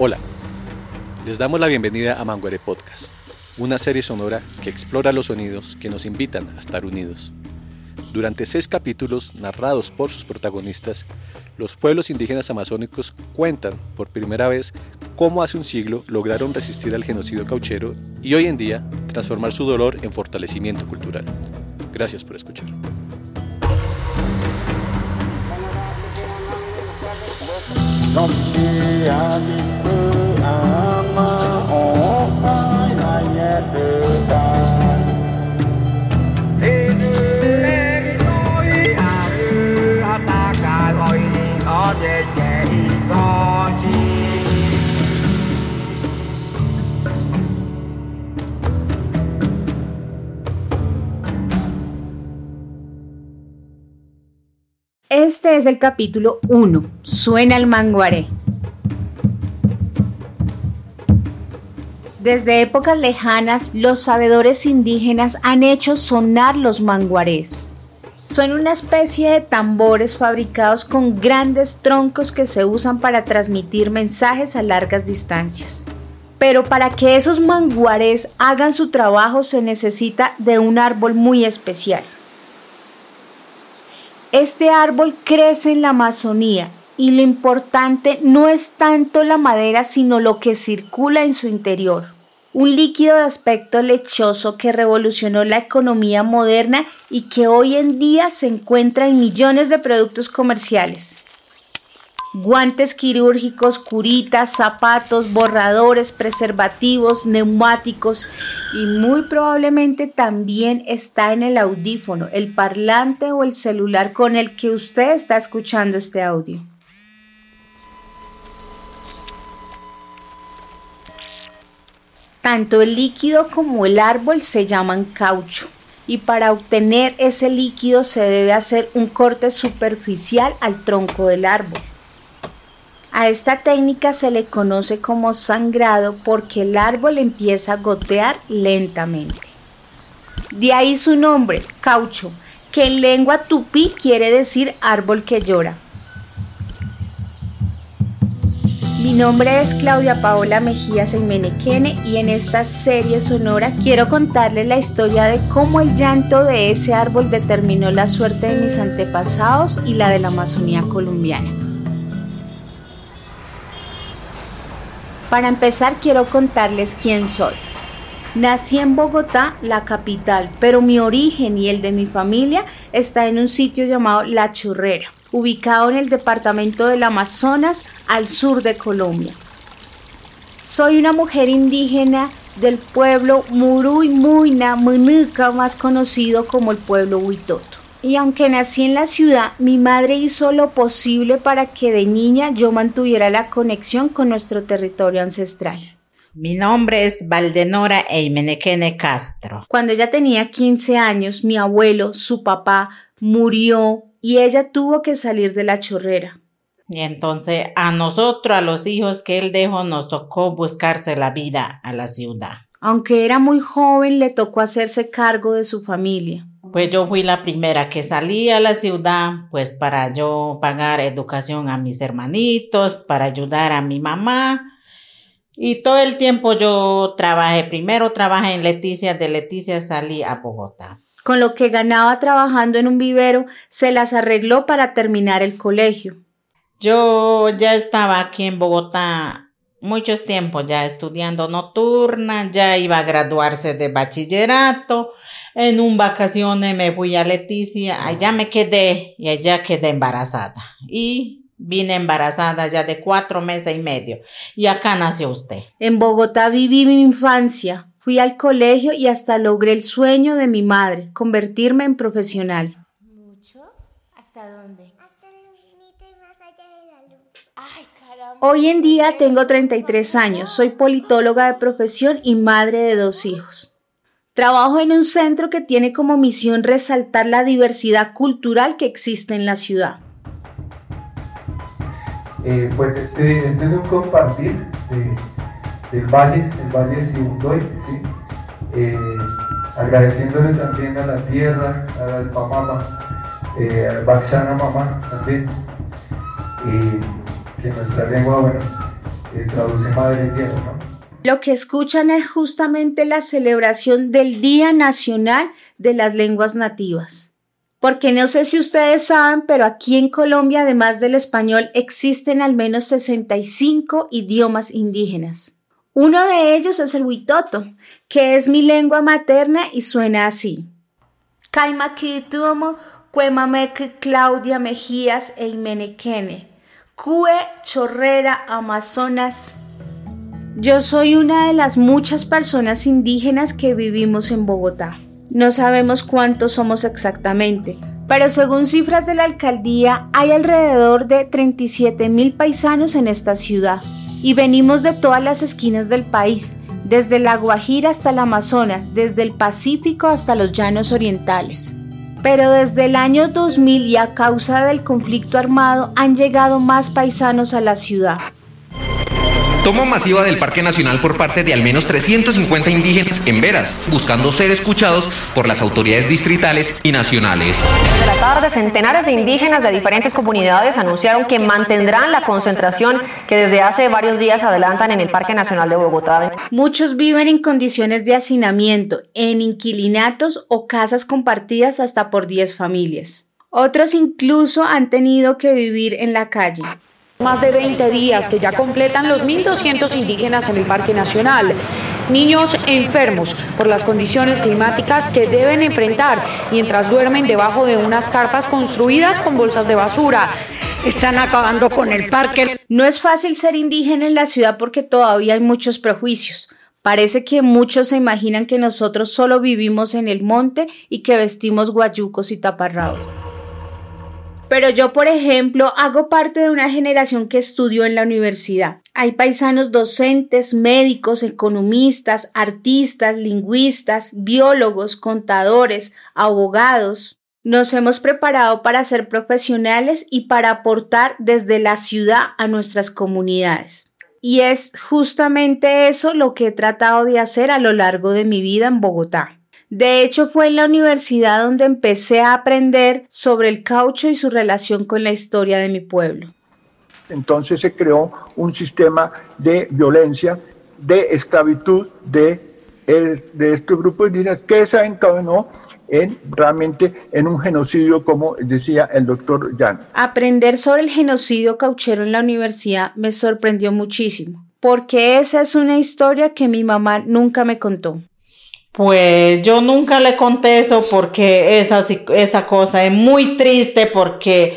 Hola, les damos la bienvenida a Manguere Podcast, una serie sonora que explora los sonidos que nos invitan a estar unidos. Durante seis capítulos narrados por sus protagonistas, los pueblos indígenas amazónicos cuentan por primera vez cómo hace un siglo lograron resistir al genocidio cauchero y hoy en día transformar su dolor en fortalecimiento cultural. Gracias por escuchar. Something I did, I'm a old guy, I had to die. Este es el capítulo 1. Suena el manguaré. Desde épocas lejanas, los sabedores indígenas han hecho sonar los manguarés. Son una especie de tambores fabricados con grandes troncos que se usan para transmitir mensajes a largas distancias. Pero para que esos manguarés hagan su trabajo se necesita de un árbol muy especial. Este árbol crece en la Amazonía y lo importante no es tanto la madera sino lo que circula en su interior. Un líquido de aspecto lechoso que revolucionó la economía moderna y que hoy en día se encuentra en millones de productos comerciales guantes quirúrgicos, curitas, zapatos, borradores, preservativos, neumáticos y muy probablemente también está en el audífono, el parlante o el celular con el que usted está escuchando este audio. Tanto el líquido como el árbol se llaman caucho y para obtener ese líquido se debe hacer un corte superficial al tronco del árbol. A esta técnica se le conoce como sangrado porque el árbol empieza a gotear lentamente. De ahí su nombre, caucho, que en lengua tupí quiere decir árbol que llora. Mi nombre es Claudia Paola Mejía Seymenequene y en esta serie sonora quiero contarles la historia de cómo el llanto de ese árbol determinó la suerte de mis antepasados y la de la Amazonía colombiana. Para empezar quiero contarles quién soy. Nací en Bogotá, la capital, pero mi origen y el de mi familia está en un sitio llamado La Churrera, ubicado en el departamento del Amazonas, al sur de Colombia. Soy una mujer indígena del pueblo Muruy Muina más conocido como el pueblo Huitoto. Y aunque nací en la ciudad, mi madre hizo lo posible para que de niña yo mantuviera la conexión con nuestro territorio ancestral. Mi nombre es Valdenora Eimenequene Castro. Cuando ella tenía 15 años, mi abuelo, su papá, murió y ella tuvo que salir de la chorrera. Y entonces a nosotros, a los hijos que él dejó, nos tocó buscarse la vida a la ciudad. Aunque era muy joven, le tocó hacerse cargo de su familia. Pues yo fui la primera que salí a la ciudad, pues para yo pagar educación a mis hermanitos, para ayudar a mi mamá. Y todo el tiempo yo trabajé, primero trabajé en Leticia, de Leticia salí a Bogotá. Con lo que ganaba trabajando en un vivero, se las arregló para terminar el colegio. Yo ya estaba aquí en Bogotá muchos tiempos ya estudiando nocturna, ya iba a graduarse de bachillerato. En un vacaciones me fui a Leticia, allá me quedé y allá quedé embarazada. Y vine embarazada ya de cuatro meses y medio. Y acá nació usted. En Bogotá viví mi infancia. Fui al colegio y hasta logré el sueño de mi madre, convertirme en profesional. ¿Mucho? ¿Hasta dónde? Hasta el infinito y más allá de la luz. Ay, caramba. Hoy en día tengo 33 años, soy politóloga de profesión y madre de dos hijos. Trabajo en un centro que tiene como misión resaltar la diversidad cultural que existe en la ciudad. Eh, pues este, este, es un compartir del valle, el valle de Sibundoy. Eh, agradeciéndole también a la tierra, al Alpamama, eh, al Baxana Mamá también, que nuestra lengua, bueno, eh, traduce madre tierra, ¿no? Lo que escuchan es justamente la celebración del Día Nacional de las Lenguas Nativas. Porque no sé si ustedes saben, pero aquí en Colombia, además del español, existen al menos 65 idiomas indígenas. Uno de ellos es el huitoto, que es mi lengua materna y suena así. Cuemameque, Claudia Mejías e Imenequene, Cue, Chorrera, Amazonas. Yo soy una de las muchas personas indígenas que vivimos en Bogotá. No sabemos cuántos somos exactamente, pero según cifras de la alcaldía hay alrededor de 37 mil paisanos en esta ciudad y venimos de todas las esquinas del país, desde la Guajira hasta el Amazonas, desde el Pacífico hasta los llanos orientales. Pero desde el año 2000 y a causa del conflicto armado han llegado más paisanos a la ciudad. Toma masiva del Parque Nacional por parte de al menos 350 indígenas en Veras, buscando ser escuchados por las autoridades distritales y nacionales. De la tarde, centenares de indígenas de diferentes comunidades anunciaron que mantendrán la concentración que desde hace varios días adelantan en el Parque Nacional de Bogotá. Muchos viven en condiciones de hacinamiento, en inquilinatos o casas compartidas hasta por 10 familias. Otros incluso han tenido que vivir en la calle. Más de 20 días que ya completan los 1.200 indígenas en el Parque Nacional. Niños enfermos por las condiciones climáticas que deben enfrentar mientras duermen debajo de unas carpas construidas con bolsas de basura. Están acabando con el parque. No es fácil ser indígena en la ciudad porque todavía hay muchos prejuicios. Parece que muchos se imaginan que nosotros solo vivimos en el monte y que vestimos guayucos y taparrabos. Pero yo, por ejemplo, hago parte de una generación que estudió en la universidad. Hay paisanos docentes, médicos, economistas, artistas, lingüistas, biólogos, contadores, abogados. Nos hemos preparado para ser profesionales y para aportar desde la ciudad a nuestras comunidades. Y es justamente eso lo que he tratado de hacer a lo largo de mi vida en Bogotá. De hecho, fue en la universidad donde empecé a aprender sobre el caucho y su relación con la historia de mi pueblo. Entonces se creó un sistema de violencia, de esclavitud de, de estos grupos indígenas que se encadenó en realmente en un genocidio, como decía el doctor Jan. Aprender sobre el genocidio cauchero en la universidad me sorprendió muchísimo, porque esa es una historia que mi mamá nunca me contó. Pues yo nunca le conté eso porque esa, esa cosa es muy triste porque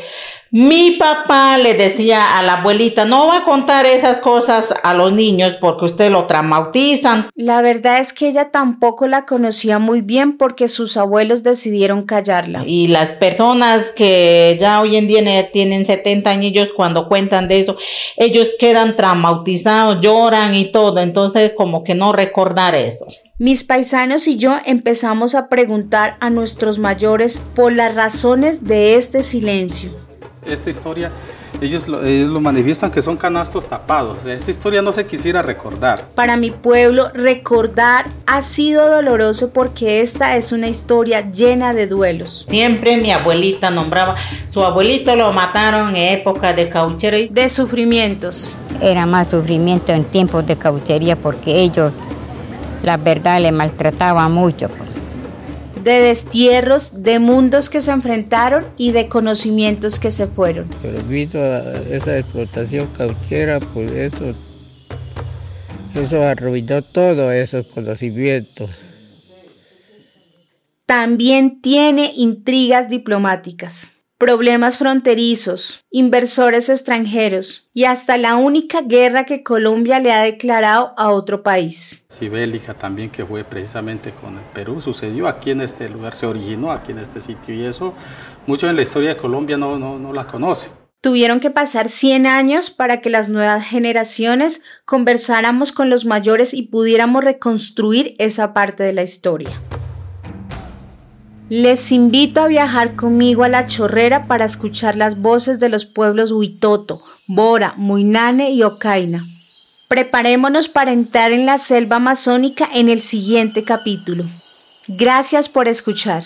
mi papá le decía a la abuelita, no va a contar esas cosas a los niños porque usted lo traumatizan. La verdad es que ella tampoco la conocía muy bien porque sus abuelos decidieron callarla. Y las personas que ya hoy en día tienen 70 años cuando cuentan de eso, ellos quedan traumatizados, lloran y todo, entonces como que no recordar eso. Mis paisanos y yo empezamos a preguntar a nuestros mayores por las razones de este silencio esta historia, ellos lo, lo, manifiestan que son canastos tapados. Esta historia no se quisiera recordar. Para mi pueblo, recordar ha sido doloroso porque esta es una historia llena de duelos. Siempre mi abuelita nombraba, su abuelito lo mataron en época de cauchero. Y de sufrimientos. Era más sufrimiento en tiempos de cauchería porque ellos, la verdad, le maltrataban mucho de destierros, de mundos que se enfrentaron y de conocimientos que se fueron. Pero visto esa explotación cauchera, pues eso, eso arruinó todos esos conocimientos. También tiene intrigas diplomáticas problemas fronterizos, inversores extranjeros y hasta la única guerra que Colombia le ha declarado a otro país. Sibélica también que fue precisamente con el Perú, sucedió aquí en este lugar, se originó aquí en este sitio y eso muchos en la historia de Colombia no, no, no la conocen. Tuvieron que pasar 100 años para que las nuevas generaciones conversáramos con los mayores y pudiéramos reconstruir esa parte de la historia. Les invito a viajar conmigo a la chorrera para escuchar las voces de los pueblos Huitoto, Bora, Muinane y Ocaina. Preparémonos para entrar en la selva amazónica en el siguiente capítulo. Gracias por escuchar.